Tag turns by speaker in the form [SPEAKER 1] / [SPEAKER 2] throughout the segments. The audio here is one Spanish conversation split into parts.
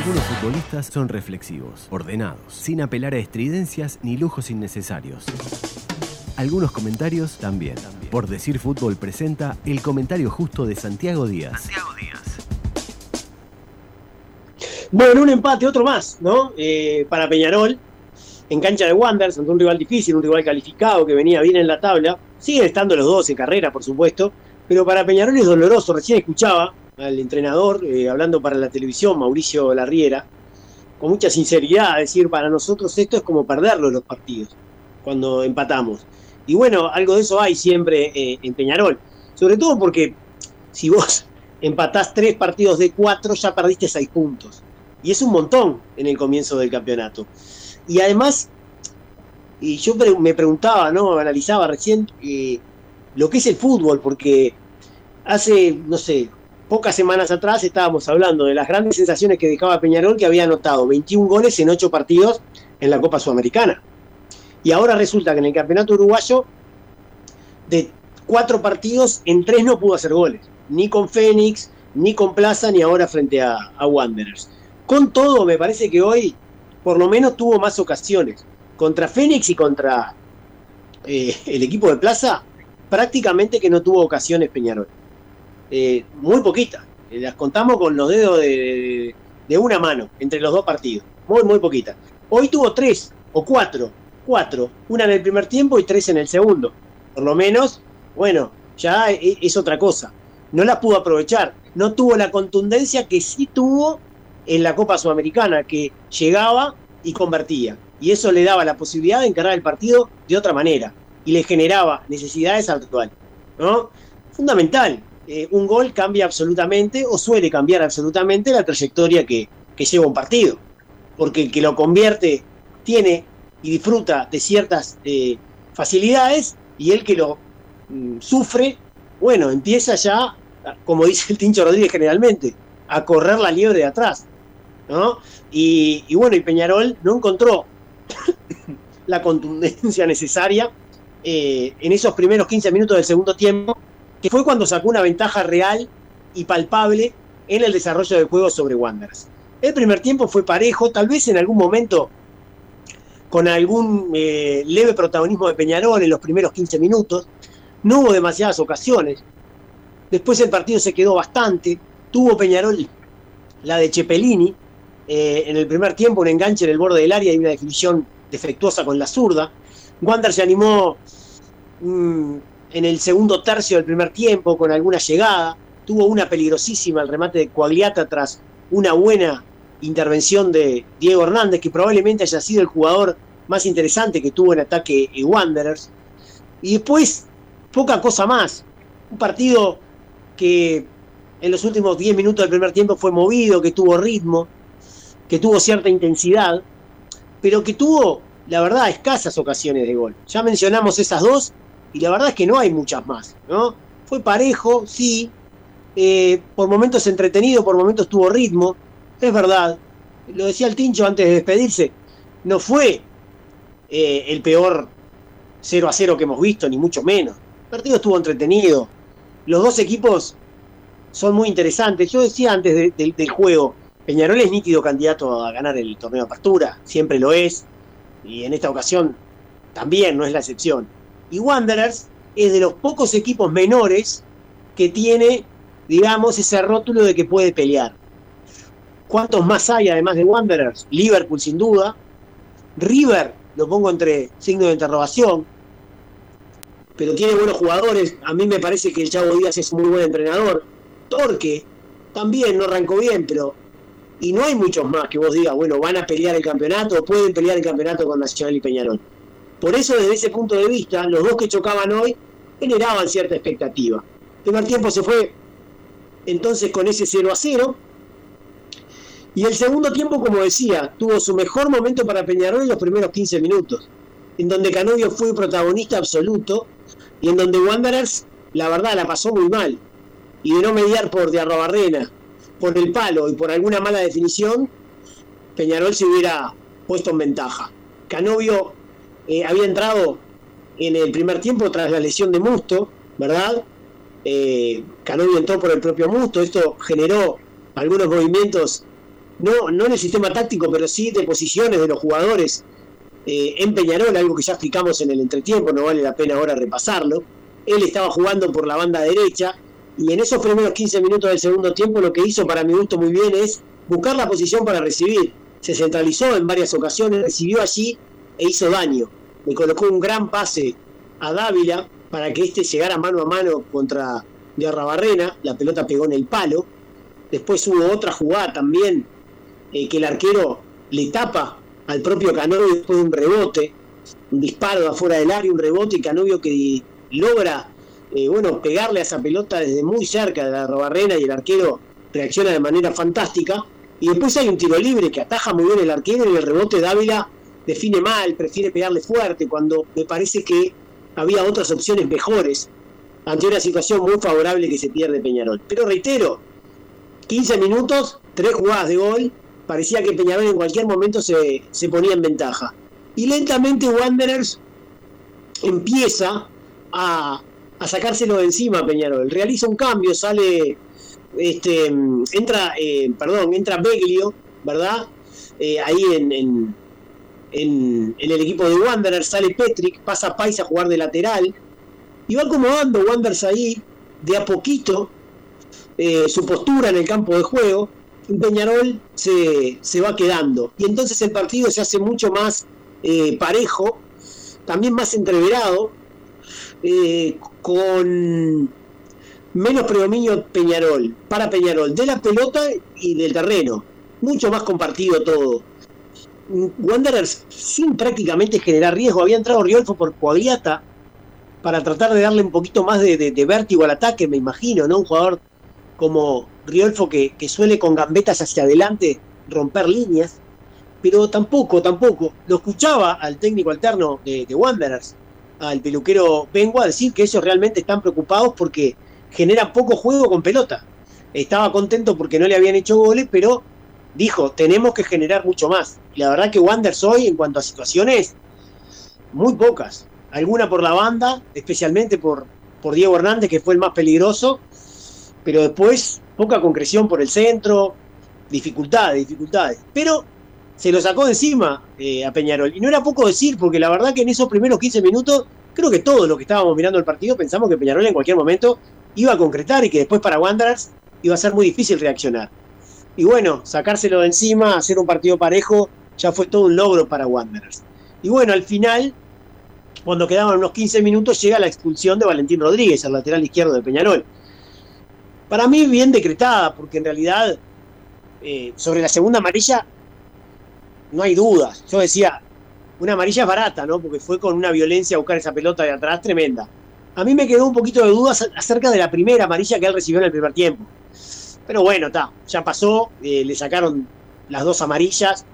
[SPEAKER 1] Algunos futbolistas son reflexivos, ordenados, sin apelar a estridencias ni lujos innecesarios. Algunos comentarios también. Por decir fútbol presenta el comentario justo de Santiago Díaz. Santiago Díaz.
[SPEAKER 2] Bueno, un empate, otro más, ¿no? Eh, para Peñarol, en cancha de Wanderers, ante un rival difícil, un rival calificado que venía bien en la tabla. Siguen estando los dos en carrera, por supuesto, pero para Peñarol es doloroso. Recién escuchaba al entrenador eh, hablando para la televisión, Mauricio Larriera, con mucha sinceridad, decir, para nosotros esto es como perderlo los partidos, cuando empatamos. Y bueno, algo de eso hay siempre eh, en Peñarol, sobre todo porque si vos empatás tres partidos de cuatro, ya perdiste seis puntos. Y es un montón en el comienzo del campeonato. Y además, y yo me preguntaba, ¿no? Analizaba recién eh, lo que es el fútbol, porque hace, no sé, pocas semanas atrás estábamos hablando de las grandes sensaciones que dejaba Peñarol, que había anotado 21 goles en 8 partidos en la Copa Sudamericana. Y ahora resulta que en el Campeonato Uruguayo, de 4 partidos, en 3 no pudo hacer goles. Ni con Fénix, ni con Plaza, ni ahora frente a, Wanderers. Con todo, me parece que hoy por lo menos tuvo más ocasiones. Contra Fénix y contra eh, el equipo de Plaza, prácticamente que no tuvo ocasiones Peñarol. Eh, muy poquitas. Eh, las contamos con los dedos de, una mano entre los dos partidos. Muy, muy poquitas. Hoy tuvo tres o cuatro. Cuatro. Una en el primer tiempo y tres en el segundo. Por lo menos, bueno, ya es otra cosa. No las pudo aprovechar. No tuvo la contundencia que sí tuvo en la Copa Sudamericana, que llegaba y convertía. Y eso le daba la posibilidad de encarar el partido de otra manera y le generaba necesidades actual. ¿no? Fundamental. Eh, un gol cambia absolutamente o suele cambiar absolutamente la trayectoria que, lleva un partido. Porque el que lo convierte tiene y disfruta de ciertas eh, facilidades y el que lo mm, sufre, bueno, empieza ya, como dice el Tincho Rodríguez generalmente, a correr la liebre de atrás. Y, bueno, y Peñarol no encontró la contundencia necesaria eh, en esos primeros 15 minutos del segundo tiempo, que fue cuando sacó una ventaja real y palpable en el desarrollo del juego sobre Wanderers. El primer tiempo fue parejo, tal vez en algún momento con algún eh, leve protagonismo de Peñarol en los primeros 15 minutos. No hubo demasiadas ocasiones. Después el partido se quedó bastante. Tuvo Peñarol la de Cepelini, eh, en el primer tiempo un enganche en el borde del área y una definición defectuosa con la zurda. Wander se animó mm, en el segundo tercio del primer tiempo con alguna llegada. Tuvo una peligrosísima el remate de Coagliata tras una buena intervención de Diego Hernández, que probablemente haya sido el jugador más interesante que tuvo en ataque Wanderers. Y después, poca cosa más. Un partido que en los últimos 10 minutos del primer tiempo fue movido, que tuvo ritmo, que tuvo cierta intensidad, pero que tuvo, la verdad, escasas ocasiones de gol. Ya mencionamos esas dos y la verdad es que no hay muchas más, ¿no? Fue parejo, sí, eh, por momentos entretenido, por momentos tuvo ritmo, es verdad. Lo decía el Tincho antes de despedirse, no fue eh, el peor 0 a 0 que hemos visto, ni mucho menos. El partido estuvo entretenido. Los dos equipos son muy interesantes. Yo decía antes del juego, Peñarol es nítido candidato a ganar el torneo de apertura, siempre lo es, y en esta ocasión también no es la excepción. Y Wanderers es de los pocos equipos menores que tiene, digamos, ese rótulo de que puede pelear. ¿Cuántos más hay además de Wanderers? Liverpool sin duda. River, lo pongo entre signos de interrogación, pero tiene buenos jugadores. A mí me parece que el Chavo Díaz es muy buen entrenador. Torque también no arrancó bien, pero y no hay muchos más que vos digas, bueno, van a pelear el campeonato o pueden pelear el campeonato con Nacional y Peñarol. Por eso, desde ese punto de vista, los dos que chocaban hoy generaban cierta expectativa. El primer tiempo se fue entonces con ese 0 a 0. Y el segundo tiempo, como decía, tuvo su mejor momento para Peñarol en los primeros 15 minutos, en donde Canovio fue protagonista absoluto y en donde Wanderers, la verdad, la pasó muy mal. Y de no mediar por Diarrobarrena, por el palo y por alguna mala definición, Peñarol se hubiera puesto en ventaja. Canovio eh, había entrado en el primer tiempo tras la lesión de Musto, ¿verdad? Eh, Canovio entró por el propio Musto, esto generó algunos movimientos no, no en el sistema táctico, pero sí de posiciones de los jugadores eh, en Peñarol, algo que ya explicamos en el entretiempo, no vale la pena ahora repasarlo. Él estaba jugando por la banda derecha y en esos primeros 15 minutos del segundo tiempo lo que hizo para mi gusto muy bien es buscar la posición para recibir. Se centralizó en varias ocasiones, recibió allí e hizo daño. Le colocó un gran pase a Dávila para que éste llegara mano a mano contra Barrena, la pelota pegó en el palo. Después hubo otra jugada también eh, que el arquero le tapa al propio Canovio después de un rebote, un disparo de afuera del área, un rebote y Canovio que logra eh, bueno, pegarle a esa pelota desde muy cerca de la Barrena y el arquero reacciona de manera fantástica. Y después hay un tiro libre que ataja muy bien el arquero y el rebote Dávila define mal, prefiere pegarle fuerte, cuando me parece que había otras opciones mejores ante una situación muy favorable que se pierde Peñarol. Pero reitero, 15 minutos, tres jugadas de gol, parecía que Peñarol en cualquier momento se, se ponía en ventaja. Y lentamente Wanderers empieza a, a sacárselo de encima Peñarol. Realiza un cambio, sale, este, entra, eh, perdón, entra Beglio, ¿verdad? Eh, ahí en, el equipo de Wanderers, sale Petrick, pasa Pais a jugar de lateral, y va acomodando Wanderers ahí, de a poquito, eh, su postura en el campo de juego, y Peñarol se, se, va quedando. Y entonces el partido se hace mucho más eh, parejo, también más entreverado, eh, con menos predominio Peñarol, para Peñarol, de la pelota y del terreno. Mucho más compartido todo. Wanderers sin prácticamente generar riesgo. Había entrado Riolfo por Cuagliata para tratar de darle un poquito más de, vértigo al ataque, me imagino, ¿no? Un jugador como Riolfo que, suele con gambetas hacia adelante romper líneas, pero tampoco, tampoco. Lo escuchaba al técnico alterno de, Wanderers, al peluquero Bengo, a decir que ellos realmente están preocupados porque generan poco juego con pelota. Estaba contento porque no le habían hecho goles, pero dijo, tenemos que generar mucho más. Y la verdad que Wanderers hoy, en cuanto a situaciones, muy pocas. Alguna por la banda, especialmente por, por Diego Hernández, que fue el más peligroso, pero después poca concreción por el centro, dificultades, dificultades. Pero se lo sacó encima eh, a Peñarol. Y no era poco decir, porque la verdad que en esos primeros 15 minutos, creo que todos los que estábamos mirando el partido pensamos que Peñarol en cualquier momento iba a concretar y que después para Wanderers iba a ser muy difícil reaccionar. Y bueno, sacárselo de encima, hacer un partido parejo, ya fue todo un logro para Wanderers. Y bueno, al final cuando quedaban unos 15 minutos, llega la expulsión de Valentín Rodríguez, el lateral izquierdo de Peñarol. Para mí bien decretada, porque en realidad eh, sobre la segunda amarilla no hay dudas. Yo decía, una amarilla barata, ¿no? Porque fue con una violencia a buscar esa pelota de atrás tremenda. A mí me quedó un poquito de dudas acerca de la primera amarilla que él recibió en el primer tiempo. Pero bueno, está, ya pasó, eh, le sacaron las dos amarillas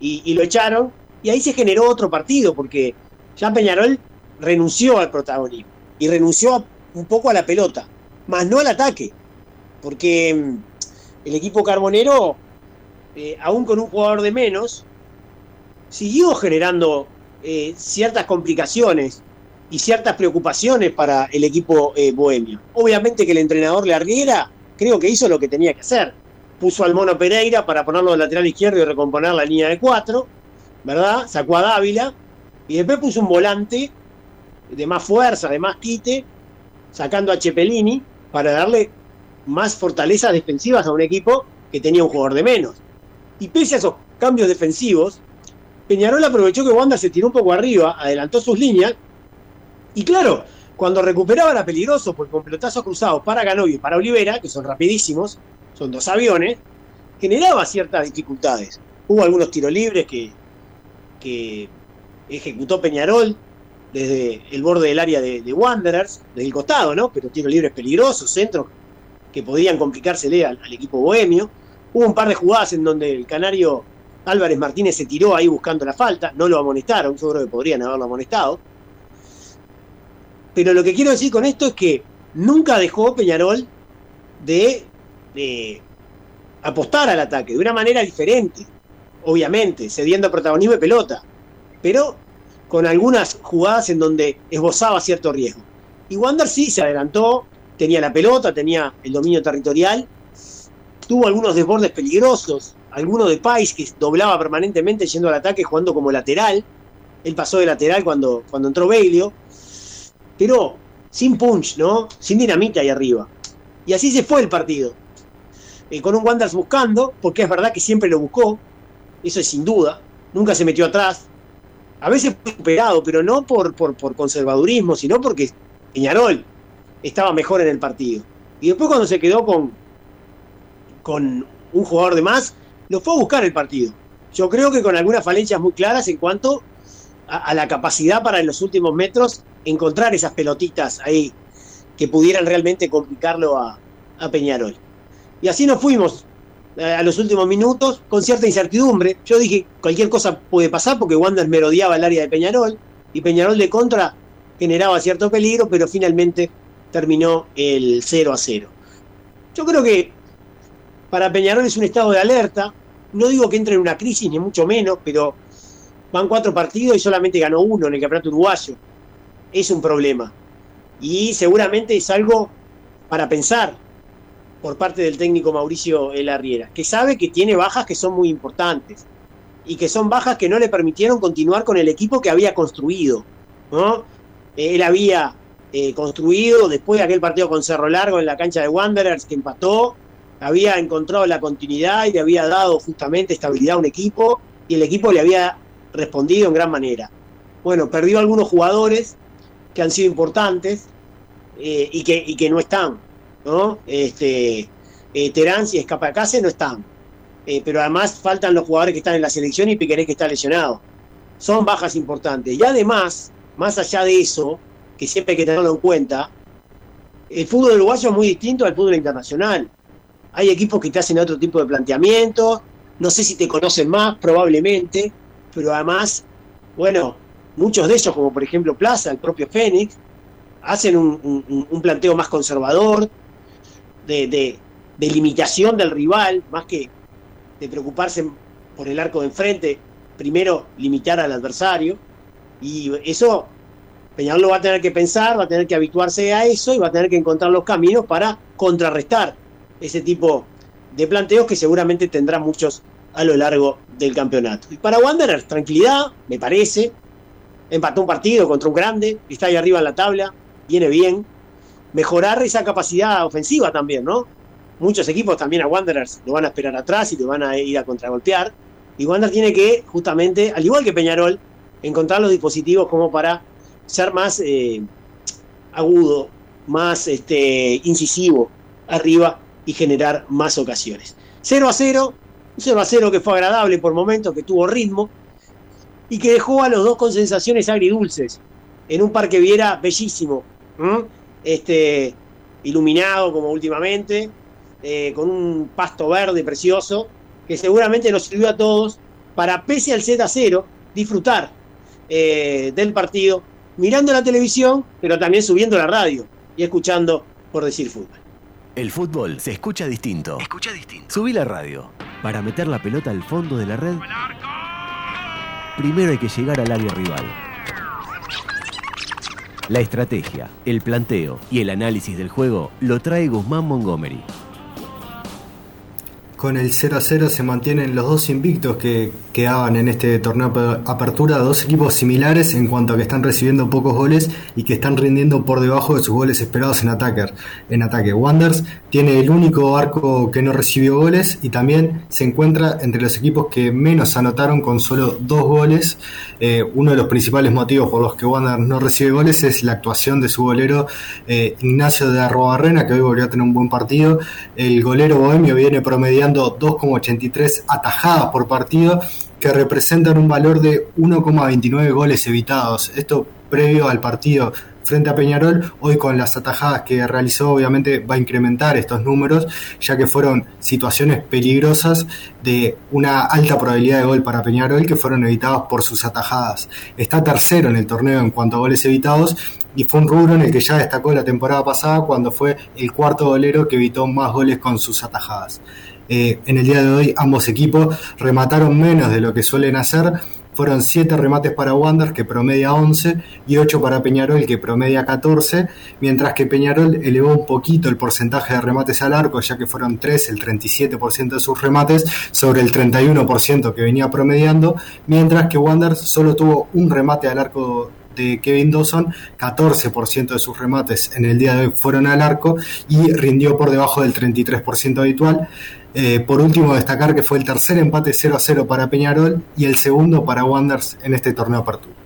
[SPEAKER 2] y, lo echaron. Y ahí se generó otro partido, porque ya Peñarol renunció al protagonismo y renunció un poco a la pelota, más no al ataque, porque mm, el equipo carbonero, eh, aún con un jugador de menos, siguió generando eh, ciertas complicaciones y ciertas preocupaciones para el equipo bohemio. Obviamente que el entrenador Larguera creo que hizo lo que tenía que hacer. Puso al Mono Pereira para ponerlo de lateral izquierdo y recomponer la línea de cuatro, ¿verdad? Sacó a Dávila y después puso un volante de más fuerza, de más quite, sacando a Cepelini para darle más fortalezas defensivas a un equipo que tenía un jugador de menos. Y pese a esos cambios defensivos, Peñarol aprovechó que Wanda se tiró un poco arriba, adelantó sus líneas, y claro, cuando recuperaba era peligroso, porque con pelotazos cruzados para Ganovio y para Olivera, que son rapidísimos, son dos aviones, generaba ciertas dificultades. Hubo algunos tiros libres que, que ejecutó Peñarol desde el borde del área de, Wanderers, desde el costado, ¿no? Pero tiros libres peligrosos, centros que podían complicársele al, al, equipo bohemio. Hubo un par de jugadas en donde el canario Álvarez Martínez se tiró ahí buscando la falta, no lo amonestaron, yo creo que podrían haberlo amonestado. Pero lo que quiero decir con esto es que nunca dejó Peñarol de, apostar al ataque, de una manera diferente, obviamente, cediendo protagonismo de pelota pero con algunas jugadas en donde esbozaba cierto riesgo. Y Wander sí se adelantó, tenía la pelota, tenía el dominio territorial, tuvo algunos desbordes peligrosos alguno de Pais que doblaba permanentemente yendo al ataque jugando como lateral. Él pasó de lateral cuando, cuando entró Bailio. Pero sin punch, ¿no? Sin dinamita ahí arriba. Y así se fue el partido. Eh, con un Wanderers buscando, porque es verdad que siempre lo buscó. Eso es sin duda. Nunca se metió atrás. A veces fue superado, pero no por, por, por conservadurismo, sino porque Peñarol estaba mejor en el partido. Y después cuando se quedó con, con un jugador de más, lo fue a buscar el partido. Yo creo que con algunas falencias muy claras en cuanto a, la capacidad para en los últimos metros encontrar esas pelotitas ahí que pudieran realmente complicarlo a, Peñarol. Y así nos fuimos eh, a los últimos minutos con cierta incertidumbre. Yo dije, cualquier cosa puede pasar porque Wander merodeaba el área de Peñarol y Peñarol de contra generaba cierto peligro, pero finalmente terminó el 0 a 0. Yo creo que para Peñarol es un estado de alerta. No digo que entre en una crisis, ni mucho menos, pero van cuatro partidos y solamente ganó uno en el campeonato uruguayo. Es un problema. Y seguramente es algo para pensar por parte del técnico Mauricio Elarriera, que sabe que tiene bajas que son muy importantes y que son bajas que no le permitieron continuar con el equipo que había construido. ¿no? Él había eh, construido después de aquel partido con Cerro Largo en la cancha de Wanderers que empató, había encontrado la continuidad y le había dado justamente estabilidad a un equipo y el equipo le había respondido en gran manera. Bueno, perdió algunos jugadores que han sido importantes eh, y, que, que no están, ¿no? Este, eh, Terán y Escapacase no están. Eh, pero además faltan los jugadores que están en la selección y Piquerés que está lesionado. Son bajas importantes. Y además, más allá de eso, que siempre hay que tenerlo en cuenta, el fútbol uruguayo es muy distinto al fútbol internacional. Hay equipos que te hacen otro tipo de planteamientos, no sé si te conocen más, probablemente, pero además, bueno, muchos de ellos, como por ejemplo Plaza, el propio Fénix, hacen un, planteo más conservador, de, limitación del rival, más que de preocuparse por el arco de enfrente, primero limitar al adversario, y eso Peñarol va a tener que pensar, va a tener que habituarse a eso y va a tener que encontrar los caminos para contrarrestar ese tipo de planteos que seguramente tendrá muchos a lo largo del campeonato. Y para Wanderer, tranquilidad, me parece. Empató un partido contra un grande, está ahí arriba en la tabla, viene bien. Mejorar esa capacidad ofensiva también, ¿no? Muchos equipos también a Wanderers lo van a esperar atrás y lo van a ir a contragolpear. Y Wander tiene que, justamente, al igual que Peñarol, encontrar los dispositivos como para ser más eh, agudo, más este, incisivo arriba y generar más ocasiones. 0 a 0, un 0 a 0 que fue agradable por momentos, que tuvo ritmo y que dejó a los dos con sensaciones agridulces en un parque Viera bellísimo, este, iluminado como últimamente, eh, con un pasto verde precioso, que seguramente nos sirvió a todos para, pese al Z a 0, disfrutar eh, del partido mirando la televisión, pero también subiendo la radio y escuchando por decir fútbol.
[SPEAKER 1] El fútbol se escucha distinto. Escucha distinto. Subí la radio. Para meter la pelota al fondo de la red, primero hay que llegar al área rival. La estrategia, el planteo y el análisis del juego lo trae Guzmán Montgomery.
[SPEAKER 3] Con el 0 a 0 se mantienen los dos invictos que quedaban en este torneo apertura, dos equipos similares en cuanto a que están recibiendo pocos goles y que están rindiendo por debajo de sus goles esperados en ataque. En ataque, Wanders tiene el único arco que no recibió goles y también se encuentra entre los equipos que menos anotaron con solo dos goles. Eh, uno de los principales motivos por los que Wanders no recibe goles es la actuación de su golero eh, Ignacio de Arrobarrena, que hoy volvió a tener un buen partido. El golero bohemio viene promediando 2,83 atajadas por partido, que representan un valor de 1,29 goles evitados. Esto previo al partido frente a Peñarol, hoy con las atajadas que realizó obviamente va a incrementar estos números, ya que fueron situaciones peligrosas de una alta probabilidad de gol para Peñarol que fueron evitados por sus atajadas. Está tercero en el torneo en cuanto a goles evitados y fue un rubro en el que ya destacó la temporada pasada cuando fue el cuarto golero que evitó más goles con sus atajadas. Eh, en el día de hoy ambos equipos remataron menos de lo que suelen hacer. Fueron 7 remates para Wander, que promedia 11, y 8 para Peñarol, que promedia 14, mientras que Peñarol elevó un poquito el porcentaje de remates al arco, ya que fueron 3, el 37% de sus remates, sobre el 31% que venía promediando, mientras que Wander solo tuvo un remate al arco de Kevin Dawson, 14% de sus remates en el día de hoy fueron al arco y rindió por debajo del 33% habitual. Eh, por último, destacar que fue el tercer empate 0 a 0 para Peñarol y el segundo para Wanderers en este torneo apertura.